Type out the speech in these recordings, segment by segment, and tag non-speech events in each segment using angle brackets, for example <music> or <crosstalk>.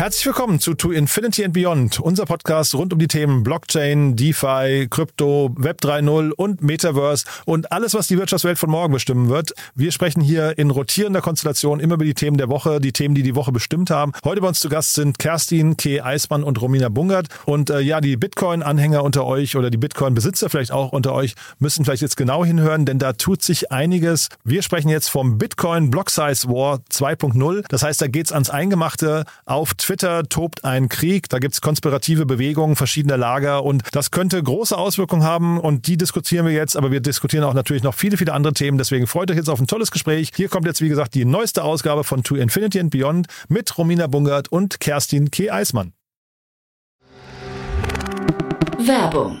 Herzlich willkommen zu To Infinity and Beyond, unser Podcast rund um die Themen Blockchain, DeFi, Krypto, Web 3.0 und Metaverse und alles, was die Wirtschaftswelt von morgen bestimmen wird. Wir sprechen hier in rotierender Konstellation immer über die Themen der Woche, die Themen, die die Woche bestimmt haben. Heute bei uns zu Gast sind Kerstin K. Eismann und Romina Bungert. Und äh, ja, die Bitcoin-Anhänger unter euch oder die Bitcoin-Besitzer vielleicht auch unter euch müssen vielleicht jetzt genau hinhören, denn da tut sich einiges. Wir sprechen jetzt vom Bitcoin Block Size War 2.0. Das heißt, da geht's ans Eingemachte auf. Twitter tobt ein Krieg, da gibt's konspirative Bewegungen verschiedener Lager und das könnte große Auswirkungen haben und die diskutieren wir jetzt, aber wir diskutieren auch natürlich noch viele, viele andere Themen. Deswegen freut euch jetzt auf ein tolles Gespräch. Hier kommt jetzt, wie gesagt, die neueste Ausgabe von To Infinity and Beyond mit Romina Bungert und Kerstin K. Eismann. Werbung.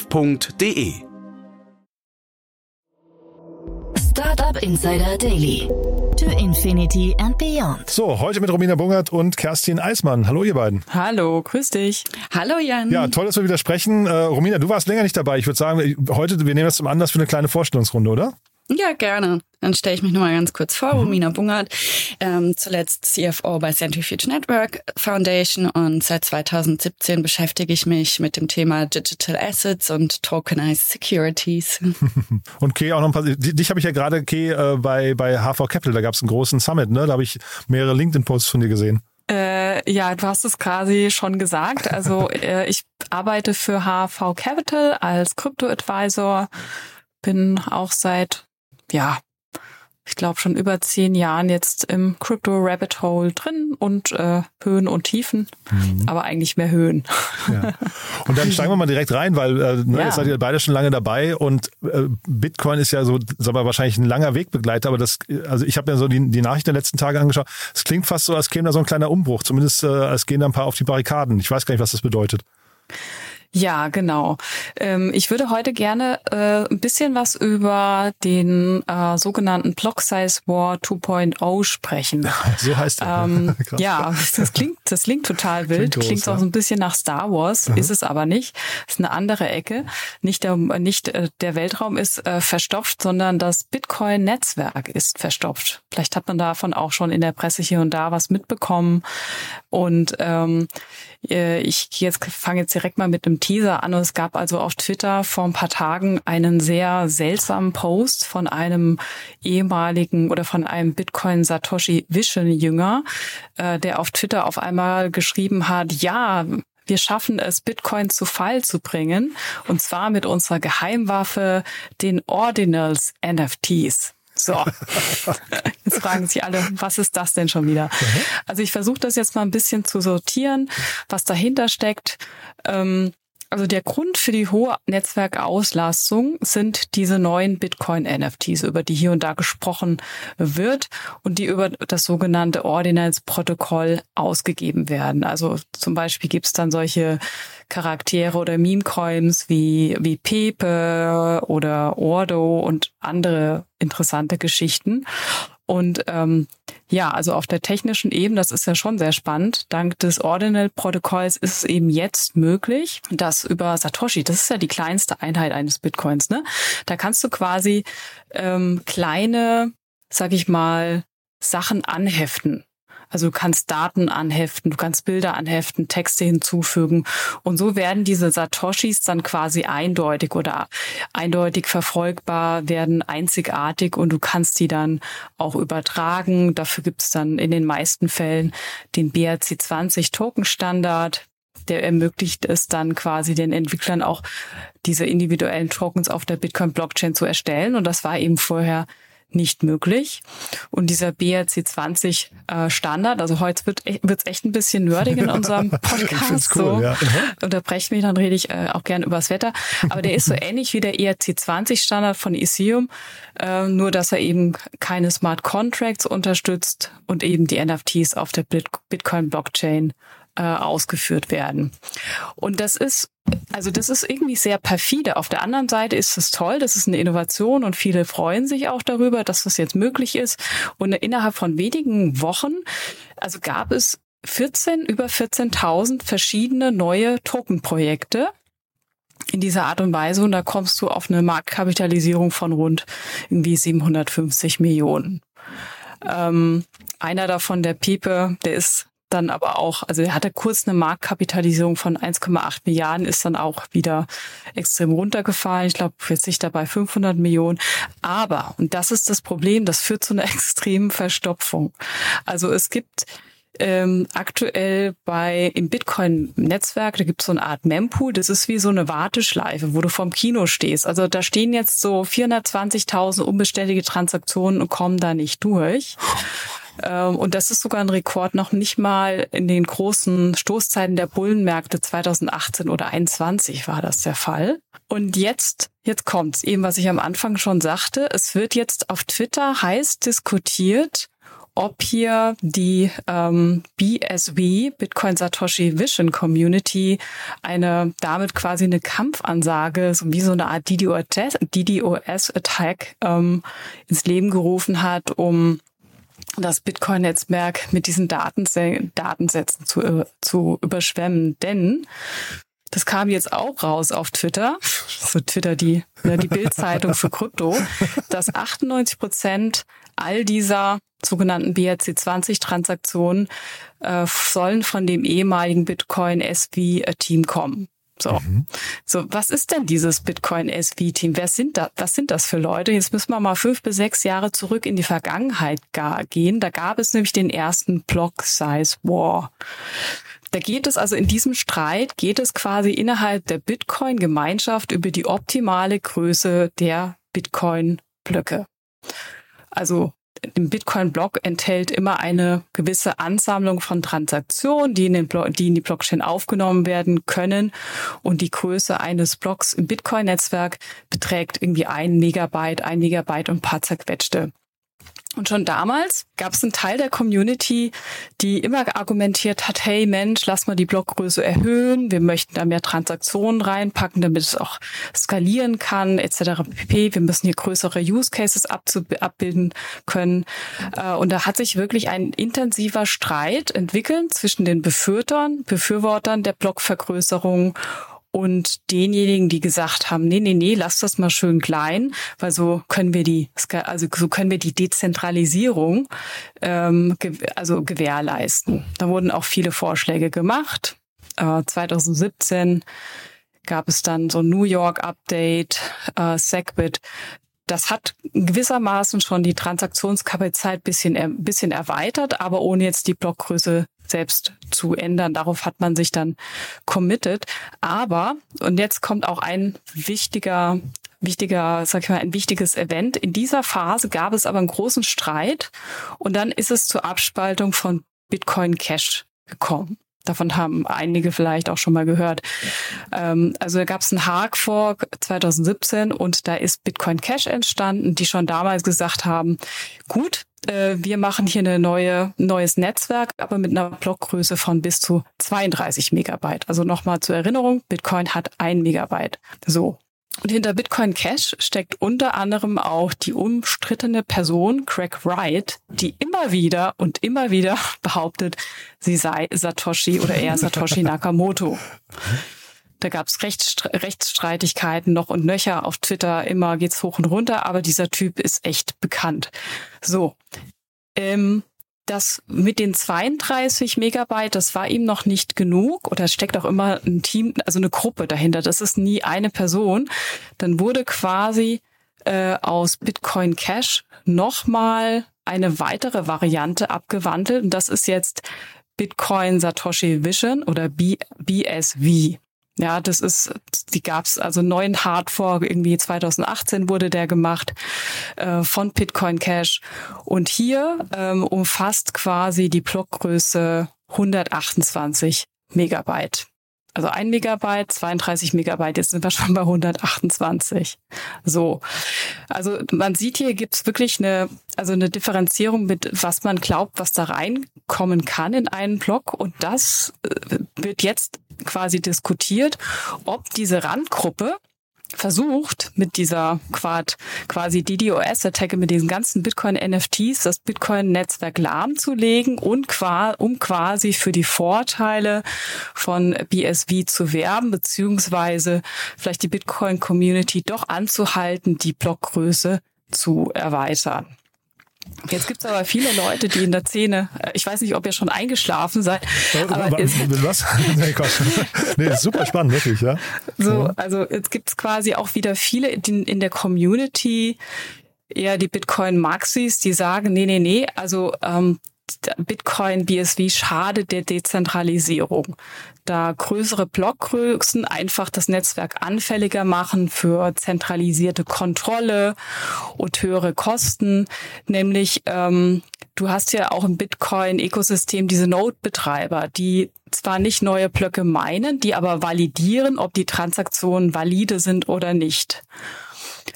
www.startup.de. Startup Insider Daily. To Infinity and Beyond. So, heute mit Romina Bungert und Kerstin Eismann. Hallo, ihr beiden. Hallo, grüß dich. Hallo Jan. Ja, toll, dass wir wieder sprechen. Äh, Romina, du warst länger nicht dabei. Ich würde sagen, heute, wir nehmen das zum Anlass für eine kleine Vorstellungsrunde, oder? Ja, gerne. Dann stelle ich mich nur mal ganz kurz vor. Romina Bungert, ähm, zuletzt CFO bei Centrifuge Network Foundation und seit 2017 beschäftige ich mich mit dem Thema Digital Assets und Tokenized Securities. <laughs> und Kay auch noch ein paar, dich habe ich ja gerade, Kay, äh, bei, bei HV Capital, da gab es einen großen Summit, ne? Da habe ich mehrere LinkedIn-Posts von dir gesehen. Äh, ja, du hast es quasi schon gesagt. Also <laughs> äh, ich arbeite für HV Capital als Krypto-Advisor, bin auch seit ja, ich glaube schon über zehn Jahren jetzt im Crypto Rabbit Hole drin und äh, Höhen und Tiefen, mhm. aber eigentlich mehr Höhen. Ja. Und dann steigen wir mal direkt rein, weil äh, ne, ja. jetzt seid ihr beide schon lange dabei und äh, Bitcoin ist ja so, sag mal, wahrscheinlich ein langer Wegbegleiter, aber das, also ich habe mir so die, die Nachrichten der letzten Tage angeschaut. Es klingt fast so, als käme da so ein kleiner Umbruch, zumindest äh, als gehen da ein paar auf die Barrikaden. Ich weiß gar nicht, was das bedeutet. Ja, genau. Ähm, ich würde heute gerne äh, ein bisschen was über den äh, sogenannten Block Size War 2.0 sprechen. <laughs> So heißt er. Ähm, <laughs> ja, das klingt, das klingt total wild. Klingt, klingt auch so ein bisschen nach Star Wars, Aha. ist es aber nicht. Ist eine andere Ecke. Nicht der, nicht äh, der Weltraum ist äh, verstopft, sondern das Bitcoin-Netzwerk ist verstopft. Vielleicht hat man davon auch schon in der Presse hier und da was mitbekommen. Und ähm, äh, ich jetzt fange jetzt direkt mal mit einem Teaser an. Es gab also auf Twitter vor ein paar Tagen einen sehr seltsamen Post von einem ehemaligen oder von einem Bitcoin Satoshi Vision Jünger, äh, der auf Twitter auf einmal geschrieben hat, ja, wir schaffen es, Bitcoin zu Fall zu bringen. Und zwar mit unserer Geheimwaffe, den Ordinals NFTs. So, <laughs> jetzt fragen sich alle, was ist das denn schon wieder? Mhm. Also ich versuche das jetzt mal ein bisschen zu sortieren, was dahinter steckt. Ähm, also der Grund für die hohe Netzwerkauslastung sind diese neuen Bitcoin-NFTs, über die hier und da gesprochen wird und die über das sogenannte Ordinals-Protokoll ausgegeben werden. Also zum Beispiel gibt's dann solche Charaktere oder Meme-Coins wie, wie Pepe oder Ordo und andere interessante Geschichten. Und ähm, ja, also auf der technischen Ebene, das ist ja schon sehr spannend. Dank des Ordinal-Protokolls ist es eben jetzt möglich, dass über Satoshi, das ist ja die kleinste Einheit eines Bitcoins, ne? Da kannst du quasi ähm, kleine, sag ich mal, Sachen anheften. Also du kannst Daten anheften, du kannst Bilder anheften, Texte hinzufügen. Und so werden diese Satoshis dann quasi eindeutig oder eindeutig verfolgbar, werden einzigartig und du kannst die dann auch übertragen. Dafür gibt es dann in den meisten Fällen den BRC20 Token Standard. Der ermöglicht es dann quasi den Entwicklern auch diese individuellen Tokens auf der Bitcoin Blockchain zu erstellen. Und das war eben vorher nicht möglich. Und dieser BRC20 äh, Standard, also heute wird wird's echt ein bisschen nerdig in <laughs> unserem Podcast. cool, so ja. unterbrecht mich, dann rede ich äh, auch gern übers Wetter. Aber der ist so <laughs> ähnlich wie der ERC20 Standard von Ethereum, äh, nur dass er eben keine Smart Contracts unterstützt und eben die NFTs auf der Bitcoin Blockchain äh, ausgeführt werden. Und das ist also das ist irgendwie sehr perfide. Auf der anderen Seite ist es toll, das ist eine Innovation und viele freuen sich auch darüber, dass das jetzt möglich ist. Und innerhalb von wenigen Wochen, also gab es 14, über 14.000 verschiedene neue Token-Projekte in dieser Art und Weise und da kommst du auf eine Marktkapitalisierung von rund irgendwie 750 Millionen. Ähm, einer davon, der Piepe, der ist dann aber auch, also er hatte kurz eine Marktkapitalisierung von 1,8 Milliarden, ist dann auch wieder extrem runtergefallen. Ich glaube, jetzt sich dabei 500 Millionen. Aber, und das ist das Problem, das führt zu einer <laughs> extremen Verstopfung. Also es gibt ähm, aktuell bei im Bitcoin-Netzwerk, da gibt es so eine Art Mempool, das ist wie so eine Warteschleife, wo du vorm Kino stehst. Also da stehen jetzt so 420.000 unbestätigte Transaktionen und kommen da nicht durch. Ähm, und das ist sogar ein Rekord noch nicht mal in den großen Stoßzeiten der Bullenmärkte 2018 oder 2021 war das der Fall. Und jetzt, jetzt kommt's, eben was ich am Anfang schon sagte, es wird jetzt auf Twitter heiß diskutiert, ob hier die ähm, BSV, Bitcoin Satoshi Vision Community, eine damit quasi eine Kampfansage, so wie so eine Art DDoS-Attack ähm, ins Leben gerufen hat, um das Bitcoin-Netzwerk mit diesen Datensätzen zu, äh, zu überschwemmen. Denn das kam jetzt auch raus auf Twitter, so Twitter die, ne, die Bildzeitung für Krypto, dass 98 Prozent all dieser sogenannten BRC20-Transaktionen äh, sollen von dem ehemaligen Bitcoin SV-Team kommen. So. Mhm. So, was ist denn dieses Bitcoin SV-Team? Wer sind da, was sind das für Leute? Jetzt müssen wir mal fünf bis sechs Jahre zurück in die Vergangenheit gehen. Da gab es nämlich den ersten Block Size War. Da geht es also in diesem Streit, geht es quasi innerhalb der Bitcoin-Gemeinschaft über die optimale Größe der Bitcoin-Blöcke. Also im Bitcoin-Block enthält immer eine gewisse Ansammlung von Transaktionen, die in, den die in die Blockchain aufgenommen werden können. Und die Größe eines Blocks im Bitcoin-Netzwerk beträgt irgendwie ein Megabyte, ein Megabyte und ein paar zerquetschte. Und schon damals gab es einen Teil der Community, die immer argumentiert hat, hey Mensch, lass mal die Blockgröße erhöhen, wir möchten da mehr Transaktionen reinpacken, damit es auch skalieren kann, etc. pp. Wir müssen hier größere Use Cases abbilden können. Äh, und da hat sich wirklich ein intensiver Streit entwickelt zwischen den Befürwortern, Befürwortern der Blockvergrößerung und denjenigen, die gesagt haben, nee, nee, nee, lass das mal schön klein, weil so können wir die, also so können wir die Dezentralisierung ähm, also gewährleisten. Da wurden auch viele Vorschläge gemacht. Äh, 2017 gab es dann so New York Update, äh, Segwit. Das hat gewissermaßen schon die Transaktionskapazität bisschen, bisschen erweitert, aber ohne jetzt die Blockgröße selbst zu ändern. Darauf hat man sich dann committed. Aber, und jetzt kommt auch ein wichtiger wichtiger, sag ich mal, ein wichtiges Event. In dieser Phase gab es aber einen großen Streit und dann ist es zur Abspaltung von Bitcoin Cash gekommen. Davon haben einige vielleicht auch schon mal gehört. Ähm, also da gab es einen Hard Fork 2017 und da ist Bitcoin Cash entstanden, die schon damals gesagt haben, gut, äh, wir machen hier eine neue neues Netzwerk, aber mit einer Blockgröße von bis zu 32 Megabyte. Also nochmal zur Erinnerung, Bitcoin hat ein Megabyte. So. Und hinter Bitcoin Cash steckt unter anderem auch die umstrittene Person Craig Wright, die immer wieder und immer wieder <laughs> behauptet, sie sei Satoshi oder er Satoshi <laughs> Nakamoto. Da gab es Rechtsstreitigkeiten noch und nöcher auf Twitter. Immer geht's hoch und runter, aber dieser Typ ist echt bekannt. So. Ähm, das mit den 32 Megabyte, das war ihm noch nicht genug oder steckt auch immer ein Team, also eine Gruppe dahinter. Das ist nie eine Person. Dann wurde quasi äh, aus Bitcoin Cash nochmal eine weitere Variante abgewandelt. Und das ist jetzt Bitcoin Satoshi Vision oder B BSV. Ja, das ist, die gab's also neuen Hardfork, irgendwie 2018 wurde der gemacht äh, von Bitcoin Cash. Und hier ähm, umfasst quasi die Blockgröße 128 Megabyte. Also ein Megabyte, 32 Megabyte, jetzt sind wir schon bei 128. So. Also man sieht hier gibt's wirklich eine, also eine Differenzierung mit, was man glaubt, was da reinkommen kann in einen Block. Und das äh, wird jetzt quasi diskutiert, ob diese Randgruppe, versucht, mit dieser Quad, quasi DDoS-Attacke, mit diesen ganzen Bitcoin-NFTs, das Bitcoin-Netzwerk lahmzulegen und um quasi für die Vorteile von BSV zu werben, beziehungsweise vielleicht die Bitcoin-Community doch anzuhalten, die Blockgröße zu erweitern. Jetzt gibt es aber viele Leute, die in der Szene, äh, ich weiß nicht, ob ihr schon eingeschlafen seid. Aber was? <laughs> nee, Quatsch. nee, super spannend, wirklich, ja. So, also jetzt gibt es quasi auch wieder viele die in der Community, eher die Bitcoin-Maxis, die sagen, nee, nee, nee, also ähm, Bitcoin BSV schadet der Dezentralisierung. Da größere Blockgrößen einfach das Netzwerk anfälliger machen für zentralisierte Kontrolle und höhere Kosten. Nämlich, ähm, du hast ja auch im Bitcoin-Ökosystem diese Node-Betreiber, die zwar nicht neue Blöcke meinen, die aber validieren, ob die Transaktionen valide sind oder nicht.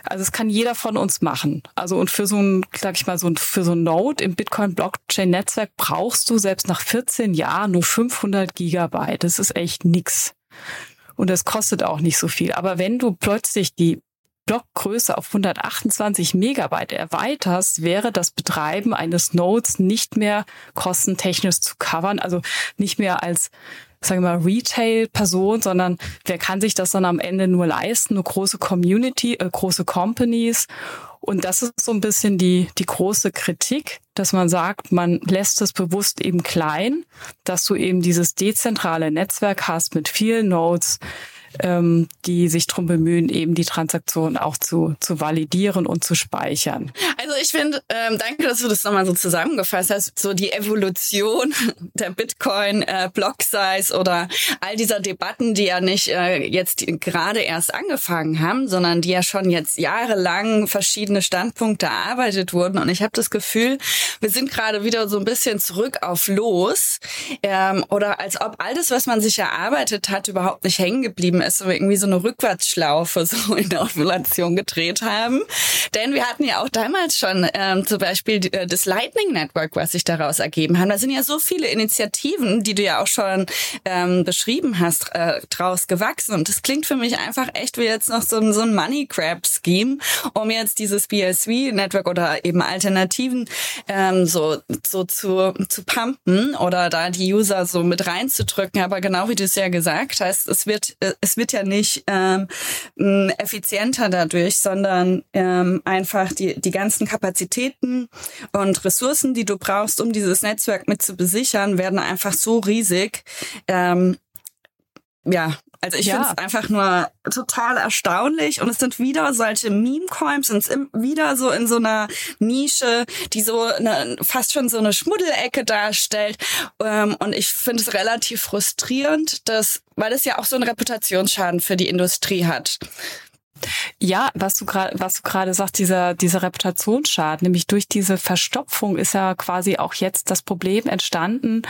Also es kann jeder von uns machen. Also und für so ein, sag ich mal, so ein, für so ein Node im Bitcoin Blockchain Netzwerk brauchst du selbst nach 14 Jahren nur 500 Gigabyte. Das ist echt nix. Und das kostet auch nicht so viel. Aber wenn du plötzlich die Blockgröße auf 128 Megabyte erweiterst, wäre das Betreiben eines Nodes nicht mehr kostentechnisch zu covern, also nicht mehr als sagen wir mal, Retail-Person, sondern wer kann sich das dann am Ende nur leisten? Eine große Community, äh, große Companies. Und das ist so ein bisschen die, die große Kritik, dass man sagt, man lässt es bewusst eben klein, dass du eben dieses dezentrale Netzwerk hast mit vielen Nodes, ähm, die sich drum bemühen, eben die Transaktion auch zu, zu validieren und zu speichern. Also ich finde, ähm, danke, dass du das nochmal so zusammengefasst hast, so die Evolution <laughs> der Bitcoin, äh, Block Size oder all dieser Debatten, die ja nicht äh, jetzt gerade erst angefangen haben, sondern die ja schon jetzt jahrelang verschiedene Standpunkte erarbeitet wurden. Und ich habe das Gefühl, wir sind gerade wieder so ein bisschen zurück auf Los ähm, oder als ob all das, was man sich erarbeitet hat, überhaupt nicht hängen geblieben ist wir irgendwie so eine Rückwärtsschlaufe so <laughs> in der Ovulation gedreht haben. Denn wir hatten ja auch damals schon ähm, zum Beispiel äh, das Lightning Network, was sich daraus ergeben hat. Da sind ja so viele Initiativen, die du ja auch schon ähm, beschrieben hast, äh, draus gewachsen. Und das klingt für mich einfach echt wie jetzt noch so so ein Money Grab Scheme, um jetzt dieses BSV Network oder eben Alternativen ähm, so, so zu, zu pumpen oder da die User so mit reinzudrücken. Aber genau wie du es ja gesagt hast, es wird, äh, es wird ja nicht ähm, effizienter dadurch, sondern ähm, einfach die, die ganzen Kapazitäten und Ressourcen, die du brauchst, um dieses Netzwerk mit zu besichern, werden einfach so riesig. Ähm, ja, also ich ja. finde es einfach nur total erstaunlich und es sind wieder solche Meme-Coins, sind wieder so in so einer Nische, die so eine, fast schon so eine Schmuddelecke darstellt ähm, und ich finde es relativ frustrierend, dass, weil es ja auch so einen Reputationsschaden für die Industrie hat. Ja, was du gerade, was du gerade sagst, dieser, dieser Reputationsschaden, nämlich durch diese Verstopfung ist ja quasi auch jetzt das Problem entstanden,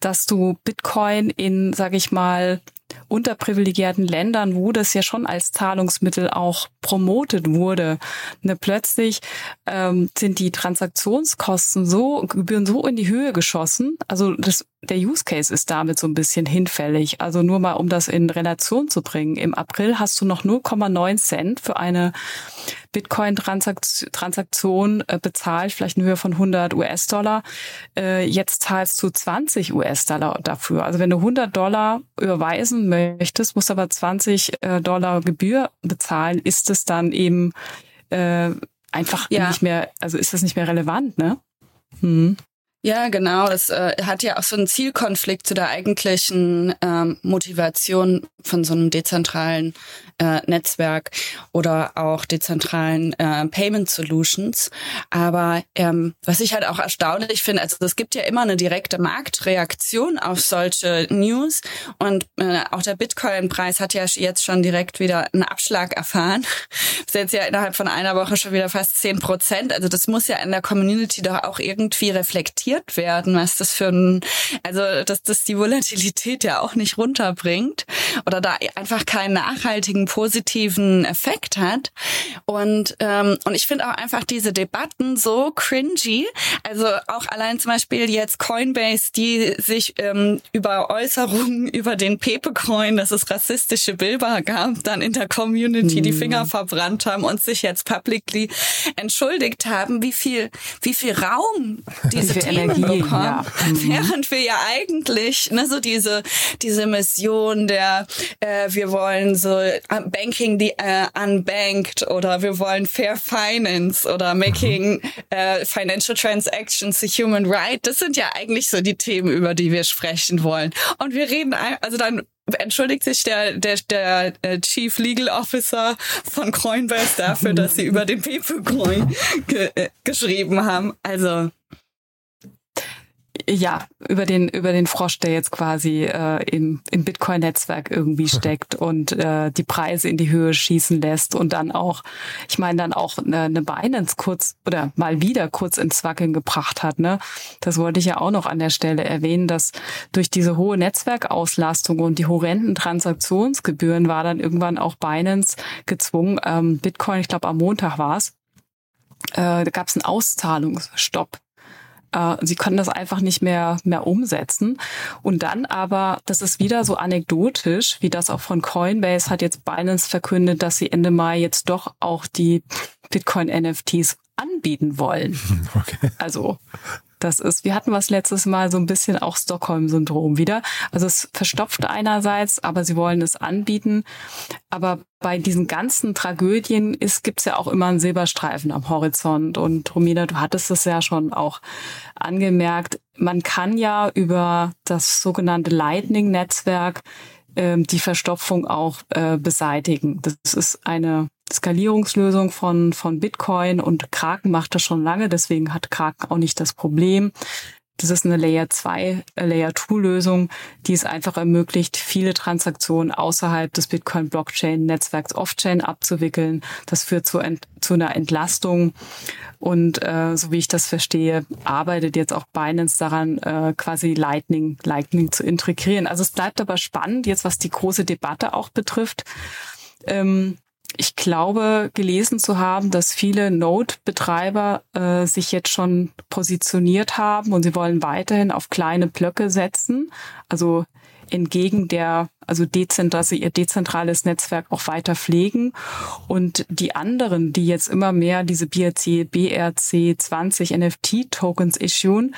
dass du Bitcoin in, sage ich mal, unterprivilegierten Ländern, wo das ja schon als Zahlungsmittel auch promotet wurde. Ne, plötzlich ähm, sind die Transaktionskosten so, Gebühren so in die Höhe geschossen. Also das, der Use Case ist damit so ein bisschen hinfällig. Also nur mal, um das in Relation zu bringen. Im April hast du noch 0,9 Cent für eine Bitcoin-Transaktion äh, bezahlt, vielleicht in Höhe von 100 US-Dollar. Äh, jetzt zahlst du 20 US-Dollar dafür. Also wenn du 100 Dollar überweisen möchtest, musst du aber 20 äh, Dollar Gebühr bezahlen, ist es dann eben äh, einfach ja. nicht mehr, also ist das nicht mehr relevant, ne? Mhm. Ja, genau. Es äh, hat ja auch so einen Zielkonflikt zu der eigentlichen ähm, Motivation von so einem dezentralen äh, Netzwerk oder auch dezentralen äh, Payment Solutions. Aber ähm, was ich halt auch erstaunlich finde, also es gibt ja immer eine direkte Marktreaktion auf solche News und äh, auch der Bitcoin-Preis hat ja jetzt schon direkt wieder einen Abschlag erfahren. <laughs> Ist jetzt ja innerhalb von einer Woche schon wieder fast zehn Prozent. Also das muss ja in der Community doch auch irgendwie reflektiert werden, was das für ein, also dass das die Volatilität ja auch nicht runterbringt oder da einfach keinen nachhaltigen positiven Effekt hat. Und, ähm, und ich finde auch einfach diese Debatten so cringy. Also auch allein zum Beispiel jetzt Coinbase, die sich ähm, über Äußerungen <laughs> über den Pepe-Coin, dass es rassistische Bilder gab, dann in der Community die Finger mhm. verbrannt haben und sich jetzt publicly entschuldigt haben, wie viel, wie viel Raum diese <laughs> viel Themen Energie, bekommen, ja. mhm. während wir ja eigentlich ne, so diese diese Mission der äh, wir wollen so Banking the uh, unbanked oder wir wollen Fair Finance oder Making uh, Financial Transactions a Human Right. Das sind ja eigentlich so die Themen, über die wir sprechen wollen. Und wir reden, also dann entschuldigt sich der, der, der äh, Chief Legal Officer von Coinbase dafür, dass sie <laughs> über den People Coin ge äh, geschrieben haben. Also ja, über den, über den Frosch, der jetzt quasi äh, im, im Bitcoin-Netzwerk irgendwie <laughs> steckt und äh, die Preise in die Höhe schießen lässt und dann auch, ich meine, dann auch eine, eine Binance kurz oder mal wieder kurz ins Wackeln gebracht hat. Ne? Das wollte ich ja auch noch an der Stelle erwähnen, dass durch diese hohe Netzwerkauslastung und die horrenden Transaktionsgebühren war dann irgendwann auch Binance gezwungen, ähm, Bitcoin, ich glaube am Montag war es, äh, da gab es einen Auszahlungsstopp äh, sie können das einfach nicht mehr, mehr umsetzen. Und dann aber, das ist wieder so anekdotisch, wie das auch von Coinbase hat jetzt Binance verkündet, dass sie Ende Mai jetzt doch auch die Bitcoin-NFTs anbieten wollen. <laughs> Okay. Also das ist, wir hatten was letztes Mal so ein bisschen auch Stockholm-Syndrom wieder. Also es verstopft einerseits, aber sie wollen es anbieten. Aber bei diesen ganzen Tragödien ist, gibt's ja auch immer einen Silberstreifen am Horizont. Und Romina, du hattest es ja schon auch angemerkt. Man kann ja über das sogenannte Lightning-Netzwerk äh, die Verstopfung auch äh, beseitigen. Das ist eine Skalierungslösung von, von Bitcoin und Kraken macht das schon lange, deswegen hat Kraken auch nicht das Problem. Das ist eine Layer 2, äh, Layer 2 Lösung, die es einfach ermöglicht, viele Transaktionen außerhalb des Bitcoin Blockchain Netzwerks Off-Chain abzuwickeln. Das führt zu, ent, zu einer Entlastung. Und äh, so wie ich das verstehe, arbeitet jetzt auch Binance daran, äh, quasi Lightning, Lightning zu integrieren. Also es bleibt aber spannend, jetzt was die große Debatte auch betrifft. Ähm, ich glaube, gelesen zu haben, dass viele Node-Betreiber äh, sich jetzt schon positioniert haben und sie wollen weiterhin auf kleine Blöcke setzen. Also entgegen der, also dezent, dass sie ihr dezentrales Netzwerk auch weiter pflegen. Und die anderen, die jetzt immer mehr diese BRC, BRC 20 NFT-Tokens issuen,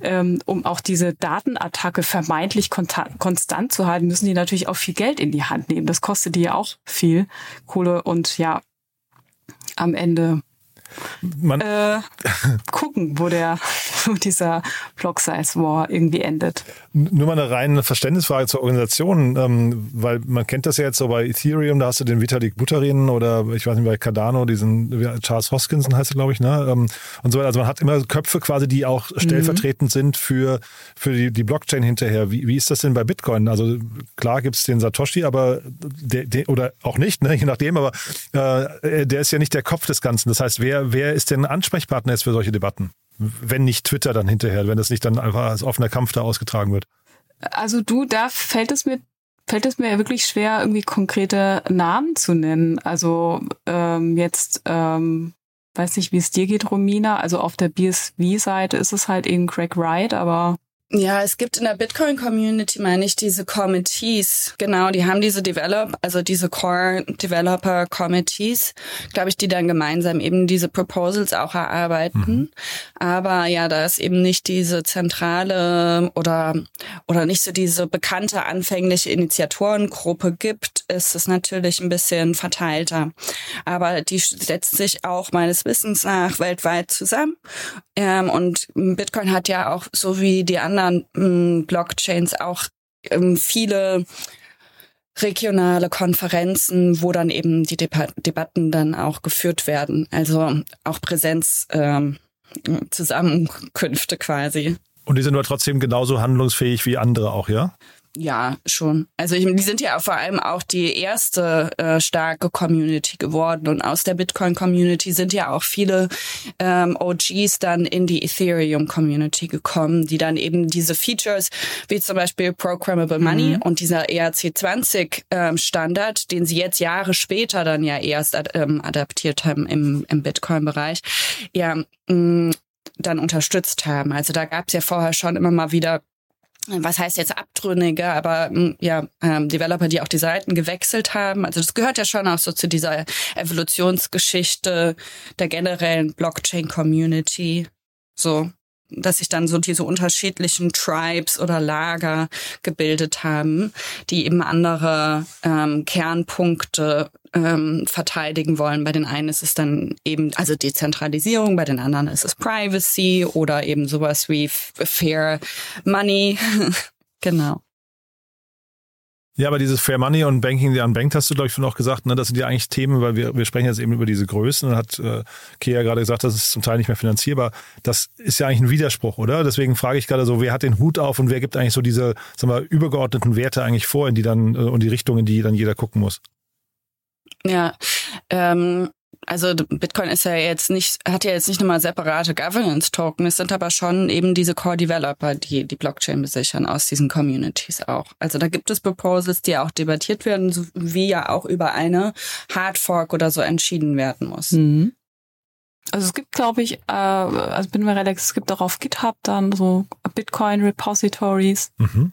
ähm, um auch diese Datenattacke vermeintlich konstant zu halten, müssen die natürlich auch viel Geld in die Hand nehmen. Das kostet die ja auch viel Kohle und ja, am Ende man äh, gucken, wo der <laughs> wo dieser Block Size War irgendwie endet. Nur mal eine reine Verständnisfrage zur Organisation, ähm, weil man kennt das ja jetzt so bei Ethereum, da hast du den Vitalik Buterin oder ich weiß nicht bei Cardano, diesen Charles Hoskinson heißt er, glaube ich, ne? Ähm, und so weiter. Also man hat immer Köpfe quasi, die auch mhm. stellvertretend mhm. sind für, für die, die Blockchain hinterher. Wie, wie ist das denn bei Bitcoin? Also klar gibt es den Satoshi, aber der, der, oder auch nicht, ne? <laughs> je nachdem, aber äh, der ist ja nicht der Kopf des Ganzen. Das heißt, wer wer, wer ist denn Ansprechpartner jetzt für solche Debatten? Wenn nicht Twitter dann hinterher, wenn das nicht dann einfach als offener Kampf da ausgetragen wird. Also du, da fällt es mir fällt es mir wirklich schwer, irgendwie konkrete Namen zu nennen. Also ähm, jetzt, ähm, weiß nicht, wie es dir geht, Romina. Also auf der BSV-Seite ist es halt eben Craig Wright, aber Ja, es gibt in der Bitcoin-Community, meine ich, diese Committees. Genau, die haben diese Develop, also diese Core Developer Committees, glaube ich, die dann gemeinsam eben diese Proposals auch erarbeiten. Mhm. Aber ja, da es eben nicht diese zentrale oder, oder nicht so diese bekannte anfängliche Initiatorengruppe gibt, ist es natürlich ein bisschen verteilter. Aber die setzt sich auch meines Wissens nach weltweit zusammen. Ähm, und Bitcoin hat ja auch, so wie die anderen anderen hm, Blockchains auch ähm, viele regionale Konferenzen, wo dann eben die Deba Debatten dann auch geführt werden. Also auch Präsenz ähm, quasi. Und die sind aber trotzdem genauso handlungsfähig wie andere auch, ja? Ja, schon. Also ich, die sind ja vor allem auch die erste äh, starke Community geworden und aus der Bitcoin-Community sind ja auch viele ähm, OGs dann in die Ethereum-Community gekommen, die dann eben diese Features wie zum Beispiel Programmable Money mhm. und dieser ERC20-Standard, ähm, den sie jetzt Jahre später dann ja erst ähm, adaptiert haben im, im Bitcoin-Bereich, ja, mh, dann unterstützt haben. Also da gab es ja vorher schon immer mal wieder was heißt jetzt Abtrünnige, aber hm, ja, ähm, Developer, die auch die Seiten gewechselt haben. Also das gehört ja schon auch so zu dieser Evolutionsgeschichte der generellen Blockchain-Community. So, dass sich dann so diese unterschiedlichen Tribes oder Lager gebildet haben, die eben andere ähm, Kernpunkte ähm, verteidigen wollen. Bei den einen ist es dann eben also Dezentralisierung, bei den anderen ist es Privacy oder eben sowas wie Fair Money. <laughs> genau. Ja, aber dieses Fair Money und Banking the Unbanked hast du, glaube ich, schon auch gesagt, ne? das sind ja eigentlich Themen, weil wir, wir sprechen jetzt eben über diese Größen und hat äh, Kea gerade gesagt, das ist zum Teil nicht mehr finanzierbar. Das ist ja eigentlich ein Widerspruch, oder? Deswegen frage ich gerade so, wer hat den Hut auf und wer gibt eigentlich so diese, sagen wir, übergeordneten Werte eigentlich vor, in die dann, äh, und die Richtung, in die dann jeder gucken muss? Ja, ähm, also Bitcoin ist ja jetzt nicht, hat ja jetzt nicht nochmal separate Governance-Token, es sind aber schon eben diese Core-Developer, die die Blockchain besichern aus diesen Communities auch. Also da gibt es Proposals, die auch debattiert werden, wie ja auch über eine Hardfork oder so entschieden werden muss. Mhm. Also es gibt, glaube ich, äh, also bin mir relax, es gibt auch auf GitHub dann so Bitcoin-Repositories. Mhm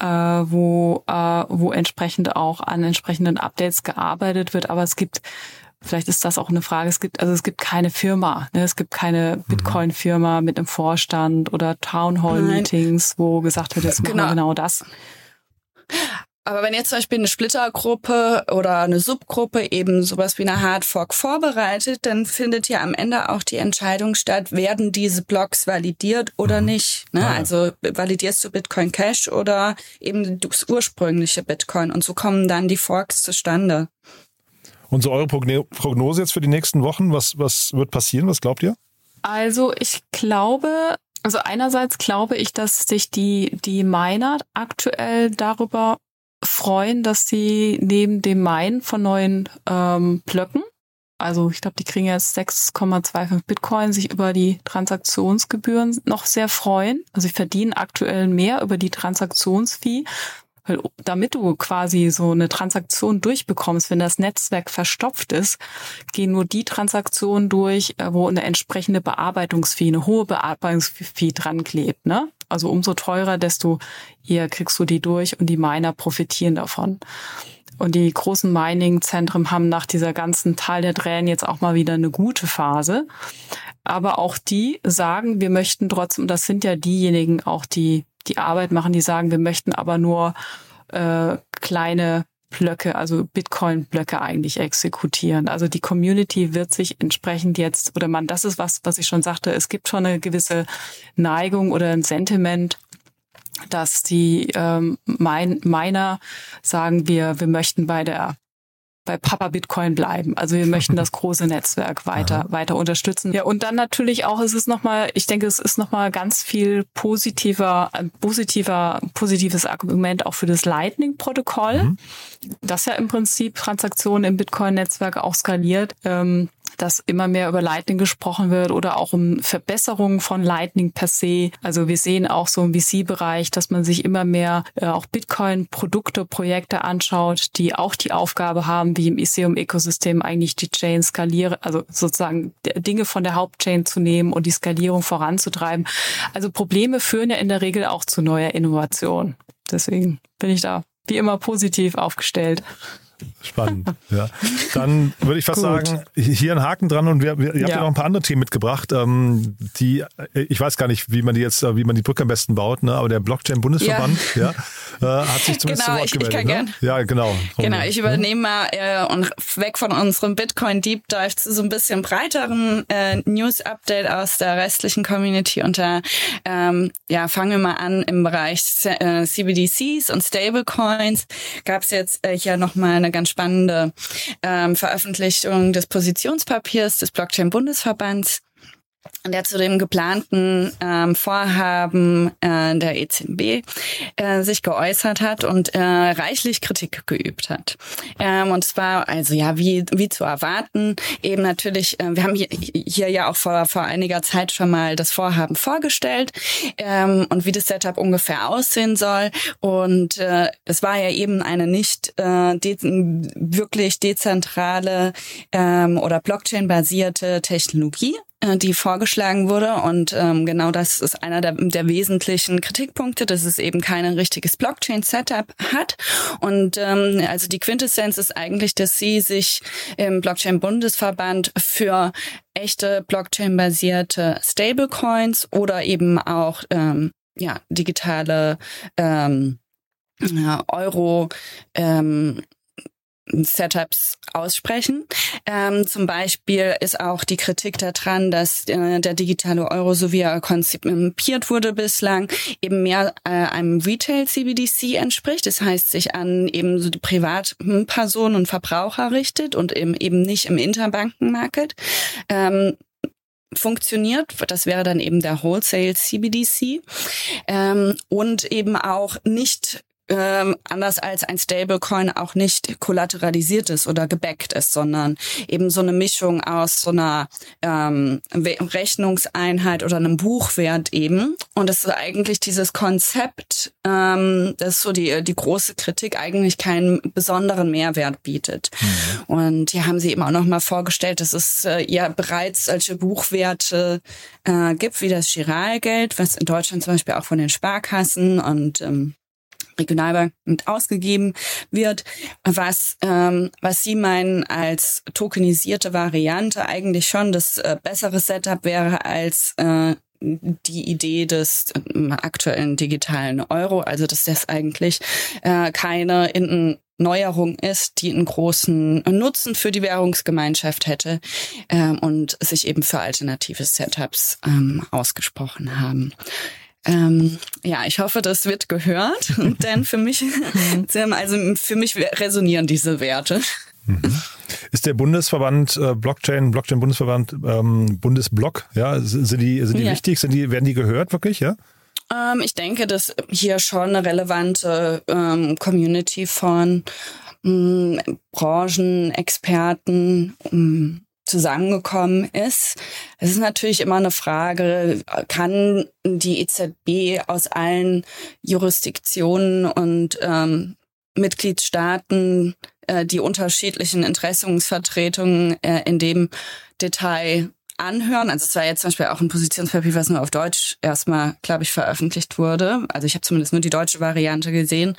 äh, wo, äh, wo entsprechend auch an entsprechenden Updates gearbeitet wird. Aber es gibt Vielleicht ist das auch eine Frage. Es gibt, also es gibt keine Firma. Ne? Es gibt keine mhm. Bitcoin-Firma mit einem Vorstand oder Town Hall Meetings, wo gesagt wird, jetzt machen genau. wir genau das. Aber wenn jetzt zum Beispiel eine Splittergruppe oder eine Subgruppe eben sowas wie eine Hardfork vorbereitet, dann findet ja am Ende auch die Entscheidung statt, werden diese Blocks validiert oder mhm. nicht. Ne? Ah, ja. Also validierst du Bitcoin Cash oder eben das ursprüngliche Bitcoin und so kommen dann die Forks zustande. Und so eure Prognose jetzt für die nächsten Wochen, was, was wird passieren? Was glaubt ihr? Also ich glaube, also einerseits glaube ich, dass sich die, die Miner aktuell darüber freuen, dass sie neben dem Minen von neuen ähm, Blöcken, also ich glaube, die kriegen jetzt 6,25 Bitcoin, sich über die Transaktionsgebühren noch sehr freuen. Also sie verdienen aktuell mehr über die Transaktionsfee, weil damit du quasi so eine Transaktion durchbekommst, wenn das Netzwerk verstopft ist, gehen nur die Transaktionen durch, äh, wo eine entsprechende Bearbeitungsfee, eine hohe Bearbeitungsfee dran klebt. Ne? Also umso teurer, desto eher kriegst du die durch und die Miner profitieren davon. Und die großen Mining-Zentren haben nach dieser ganzen Tal der Tränen jetzt auch mal wieder eine gute Phase. Aber auch die sagen, wir möchten trotzdem, das sind ja diejenigen auch, die die Arbeit machen, die sagen, wir möchten aber nur äh, kleine Blöcke, also Bitcoin-Blöcke eigentlich exekutieren. Also die Community wird sich entsprechend jetzt, oder man, das ist was, was ich schon sagte, es gibt schon eine gewisse Neigung oder ein Sentiment, dass die ähm, Miner sagen, wir, wir möchten bei der bei Papa Bitcoin bleiben. Also wir möchten das <laughs> große Netzwerk weiter, Aha. weiter unterstützen. Ja, und dann natürlich auch, es ist nochmal, ich denke, es ist nochmal ganz viel positiver, positiver, positives Argument auch für das Lightning-Protokoll, mhm. das ja im Prinzip Transaktionen im Bitcoin-Netzwerk auch skaliert. Ähm, dass immer mehr über Lightning gesprochen wird oder auch um Verbesserungen von Lightning per se. Also wir sehen auch so im VC-Bereich, dass man sich immer mehr äh, auch Bitcoin-Produkte, Projekte anschaut, die auch die Aufgabe haben, wie im Ethereum-Ökosystem eigentlich die Chain skaliere, also sozusagen Dinge von der Hauptchain zu nehmen und die Skalierung voranzutreiben. Also Probleme führen ja in der Regel auch zu neuer Innovation. Deswegen bin ich da wie immer positiv aufgestellt. Spannend. Ja. Dann würde ich fast Gut. sagen, hier ein Haken dran und wir, wir, ihr habt ja. ja noch ein paar andere Themen mitgebracht, ähm, die, ich weiß gar nicht, wie man die jetzt, wie man die Brücke am besten baut, ne? aber der Blockchain-Bundesverband, ja. ja, äh, hat sich <laughs> zumindest genau, zu Wort ich, gemeldet. Ich kann ne? Ja, genau. Genau, ich übernehme mal äh, und weg von unserem Bitcoin Deep Dive zu so ein bisschen breiteren äh, News-Update aus der restlichen Community und da ähm, ja, fangen wir mal an im Bereich äh, CBDCs und Stablecoins. Gab es jetzt äh, hier nochmal eine ganz spannende ähm, Veröffentlichung des Positionspapiers des Blockchain-Bundesverbands der zu dem geplanten ähm, Vorhaben äh, der EZB äh, sich geäußert hat und äh, reichlich Kritik geübt hat. Ähm, und zwar, also ja, wie, wie zu erwarten, eben natürlich, äh, wir haben hier, hier ja auch vor, vor einiger Zeit schon mal das Vorhaben vorgestellt ähm, und wie das Setup ungefähr aussehen soll. Und äh, es war ja eben eine nicht äh, de wirklich dezentrale ähm, oder Blockchain-basierte Technologie, die vorgeschlagen wurde. Und ähm, genau das ist einer der, der wesentlichen Kritikpunkte, dass es eben kein richtiges Blockchain-Setup hat. Und ähm, also die Quintessenz ist eigentlich, dass sie sich im Blockchain-Bundesverband für echte Blockchain-basierte Stablecoins oder eben auch ähm, ja digitale ähm, Euro ähm, Setups aussprechen. Ähm, zum Beispiel ist auch die Kritik daran, dass äh, der digitale Euro, so wie er konzipiert wurde bislang, eben mehr äh, einem Retail-CBDC entspricht. Das heißt, sich an eben so die Privatpersonen und Verbraucher richtet und eben, eben nicht im Interbankenmarket. Ähm, funktioniert. Das wäre dann eben der Wholesale CBDC ähm, und eben auch nicht ähm, anders als ein Stablecoin auch nicht kollateralisiert ist oder gebackt ist, sondern eben so eine Mischung aus so einer ähm, Rechnungseinheit oder einem Buchwert eben. Und es ist eigentlich dieses Konzept, ähm, das so die, die große Kritik, eigentlich keinen besonderen Mehrwert bietet. Mhm. Und hier haben sie eben auch nochmal vorgestellt, dass es äh, ja bereits solche Buchwerte äh, gibt, wie das Giralgeld, was in Deutschland zum Beispiel auch von den Sparkassen und ähm, Regionalbank mit ausgegeben wird, was, ähm, was Sie meinen als tokenisierte Variante eigentlich schon das äh, bessere Setup wäre als äh, die Idee des äh, aktuellen digitalen Euro, also dass das eigentlich äh, keine in Neuerung ist, die einen großen Nutzen für die Währungsgemeinschaft hätte ähm, und sich eben für alternative Setups ähm, ausgesprochen haben. Ähm, ja, ich hoffe, das wird gehört, <laughs> denn für mich, <laughs> also für mich resonieren diese Werte. Mhm. Ist der Bundesverband äh, Blockchain, Blockchain Bundesverband ähm, Bundesblock, ja, sind die, sind die ja. wichtig, sind die, werden die gehört wirklich, ja? Ähm, ich denke, dass hier schon eine relevante ähm, Community von ähm, Branchenexperten, ähm, zusammengekommen ist. Es ist natürlich immer eine Frage, kann die EZB aus allen Jurisdiktionen und ähm, Mitgliedstaaten äh, die unterschiedlichen Interessensvertretungen äh, in dem Detail anhören. Also es war jetzt zum Beispiel auch ein Positionspapier, was nur auf Deutsch erstmal, glaube ich, veröffentlicht wurde. Also ich habe zumindest nur die deutsche Variante gesehen.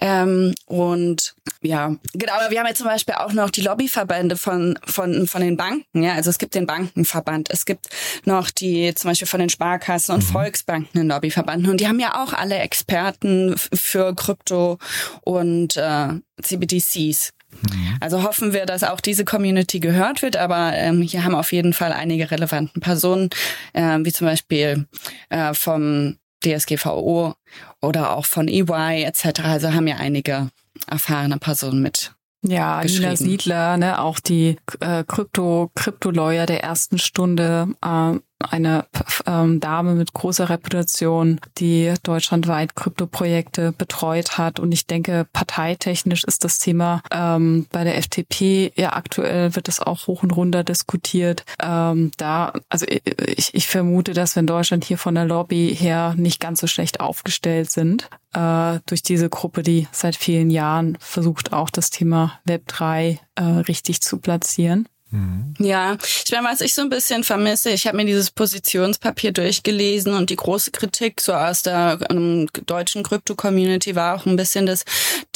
Ähm, und ja, genau, aber wir haben jetzt zum Beispiel auch noch die Lobbyverbände von, von, von den Banken. Ja, also es gibt den Bankenverband, es gibt noch die zum Beispiel von den Sparkassen und mhm. Volksbanken einen Lobbyverband. Und die haben ja auch alle Experten für Krypto und äh, CBDCs. Mhm. Also hoffen wir, dass auch diese Community gehört wird, aber ähm, hier haben auf jeden Fall einige relevanten Personen, äh, wie zum Beispiel äh, vom DSGVO oder auch von EY etc. Also haben ja einige erfahrene Personen mit ja, Nina Siedler, ne, auch die äh, Krypto, Krypto-Lawyer der ersten Stunde, äh, eine ähm, Dame mit großer Reputation, die deutschlandweit Kryptoprojekte betreut hat. Und ich denke, parteitechnisch ist das Thema ähm, bei der FDP ja aktuell wird es auch hoch und runter diskutiert. Ähm, da, also ich, ich vermute, dass wir in Deutschland hier von der Lobby her nicht ganz so schlecht aufgestellt sind äh, durch diese Gruppe, die seit vielen Jahren versucht, auch das Thema Web 3 äh, richtig zu platzieren. Mhm. Ja, ich meine, was ich so ein bisschen vermisse, ich habe mir dieses Positionspapier durchgelesen und die große Kritik so aus der ähm, deutschen Krypto-Community war auch ein bisschen, dass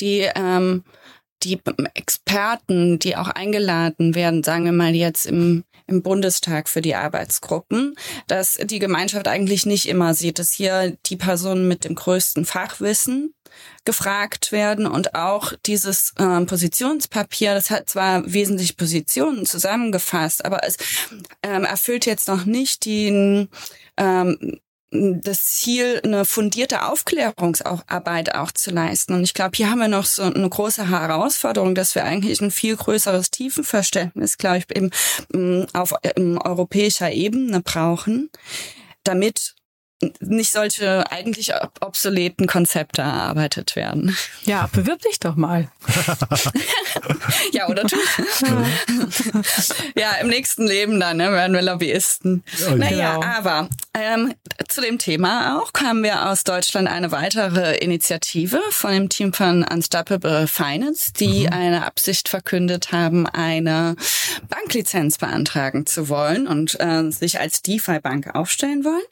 die ähm, die Experten, die auch eingeladen werden, sagen wir mal jetzt im, im Bundestag für die Arbeitsgruppen, dass die Gemeinschaft eigentlich nicht immer sieht, dass hier die Personen mit dem größten Fachwissen gefragt werden und auch dieses äh, Positionspapier, das hat zwar wesentlich Positionen zusammengefasst, aber es ähm, erfüllt jetzt noch nicht den ähm, das Ziel, eine fundierte Aufklärungsarbeit auch zu leisten. Und ich glaube, hier haben wir noch so eine große Herausforderung, dass wir eigentlich ein viel größeres Tiefenverständnis, glaube ich, eben auf europäischer Ebene brauchen, damit nicht solche eigentlich obsoleten Konzepte erarbeitet werden. Ja, bewirb dich doch mal. <laughs> ja, oder du? <laughs> ja, im nächsten Leben dann ne, werden wir Lobbyisten. Oh, naja, genau. aber ähm, zu dem Thema auch haben wir aus Deutschland eine weitere Initiative von dem Team von Unstoppable Finance, die mhm. eine Absicht verkündet haben, eine Banklizenz beantragen zu wollen und äh, sich als DeFi-Bank aufstellen wollen,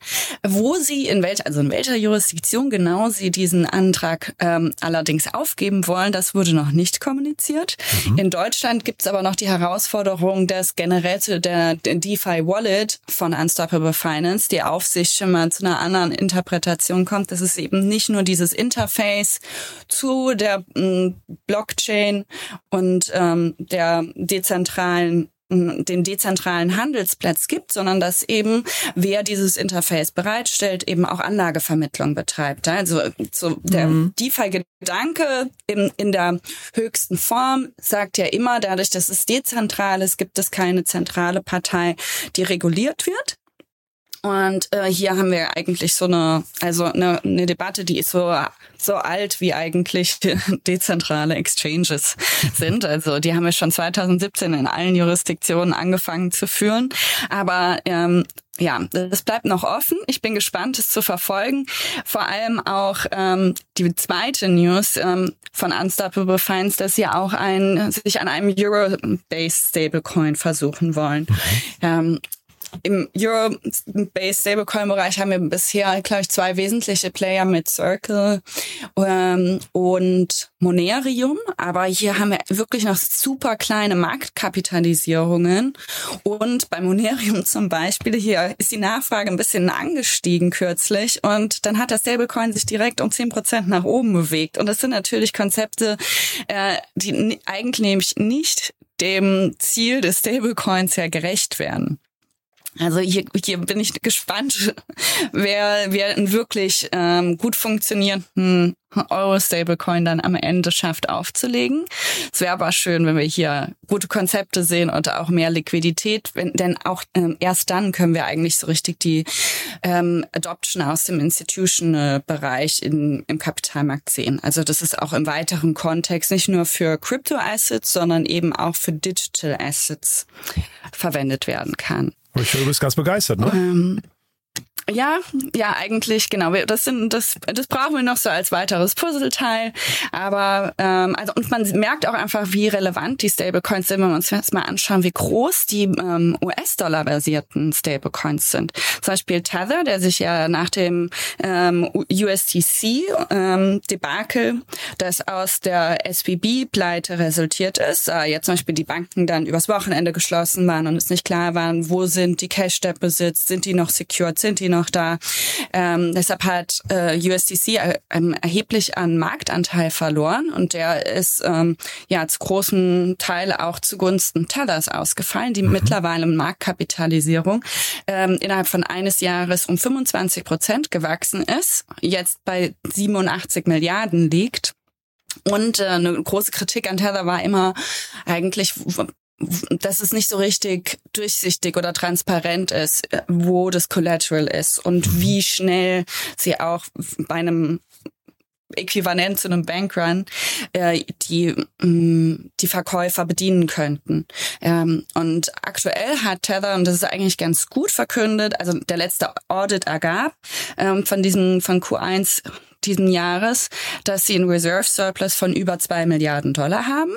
wo sie in welcher, also in welcher Jurisdiktion genau sie diesen Antrag ähm, allerdings aufgeben wollen, das wurde noch nicht kommuniziert. Mhm. In Deutschland gibt es aber noch die Herausforderung, dass generell zu der, DeFi Wallet von Unstoppable Finance die Aufsicht schon mal zu einer anderen Interpretation kommt. Das ist eben nicht nur dieses Interface zu der m, Blockchain und ähm, der dezentralen den dezentralen Handelsplatz gibt, sondern dass eben wer dieses Interface bereitstellt, eben auch Anlagevermittlung betreibt. Also so der mhm. DeFi-Gedanke in, in der höchsten Form sagt ja immer, dadurch, dass es dezentral ist, gibt es keine zentrale Partei, die reguliert wird. Und äh, hier haben wir eigentlich so eine, also eine, eine Debatte, die ist so so alt wie eigentlich <laughs> dezentrale Exchanges sind. Also die haben wir schon 2017 in allen Jurisdiktionen angefangen zu führen. Aber ähm, ja, das bleibt noch offen. Ich bin gespannt, es zu verfolgen. Vor allem auch ähm, die zweite News ähm, von Unstoppable Finance, dass sie auch ein, sich an einem Euro-based Stablecoin versuchen wollen. Mhm. Ähm, im Euro-Based Stablecoin-Bereich haben wir bisher, glaube ich, zwei wesentliche Player mit Circle ähm, und Monerium. Aber hier haben wir wirklich noch super kleine Marktkapitalisierungen. Und bei Monerium zum Beispiel, hier ist die Nachfrage ein bisschen angestiegen kürzlich. Und dann hat das Stablecoin sich direkt um zehn Prozent nach oben bewegt. Und das sind natürlich Konzepte, äh, die eigentlich nicht dem Ziel des Stablecoins ja gerecht werden. Also hier, hier bin ich gespannt, <laughs> wer, wer einen wirklich ähm, gut funktionierenden Euro-Stablecoin dann am Ende schafft aufzulegen. Es wäre aber schön, wenn wir hier gute Konzepte sehen und auch mehr Liquidität, wenn, denn auch ähm, erst dann können wir eigentlich so richtig die ähm, Adoption aus dem Institutional-Bereich im Kapitalmarkt sehen. Also das ist auch im weiteren Kontext nicht nur für Crypto-Assets, sondern eben auch für Digital Assets verwendet werden kann. Ich du bist ganz begeistert, ne? Ähm, ja, ja, eigentlich genau. Das sind das, das brauchen wir noch so als weiteres Puzzleteil. Aber ähm, also und man merkt auch einfach, wie relevant die Stablecoins sind, wenn wir uns jetzt mal anschauen, wie groß die ähm, US-Dollar-basierten Stablecoins sind. Zum Beispiel Tether, der sich ja nach dem ähm, USDC-Debakel, ähm, das aus der SBB-Pleite resultiert ist, äh, jetzt zum Beispiel die Banken dann übers Wochenende geschlossen waren und es nicht klar waren, wo sind die Cash-Deposits, sind die noch secured, sind die noch da. Ähm, deshalb hat äh, USDC äh, erheblich an Marktanteil verloren und der ist ähm, ja zu großen Teil auch zugunsten Tethers ausgefallen, die mhm. mittlerweile Marktkapitalisierung ähm, innerhalb von eines Jahres um 25 Prozent gewachsen ist, jetzt bei 87 Milliarden liegt. Und äh, eine große Kritik an Tether war immer eigentlich, dass es nicht so richtig durchsichtig oder transparent ist, wo das Collateral ist und mhm. wie schnell sie auch bei einem äquivalent zu einem Bankrun äh, die mh, mm, die Verkäufer bedienen könnten. Ähm, und aktuell hat Tether und das ist eigentlich ganz gut verkündet. Also der letzte Audit ergab ähm, von diesem von Q1 diesen Jahres, dass sie einen Reserve Surplus von über zwei Milliarden Dollar haben.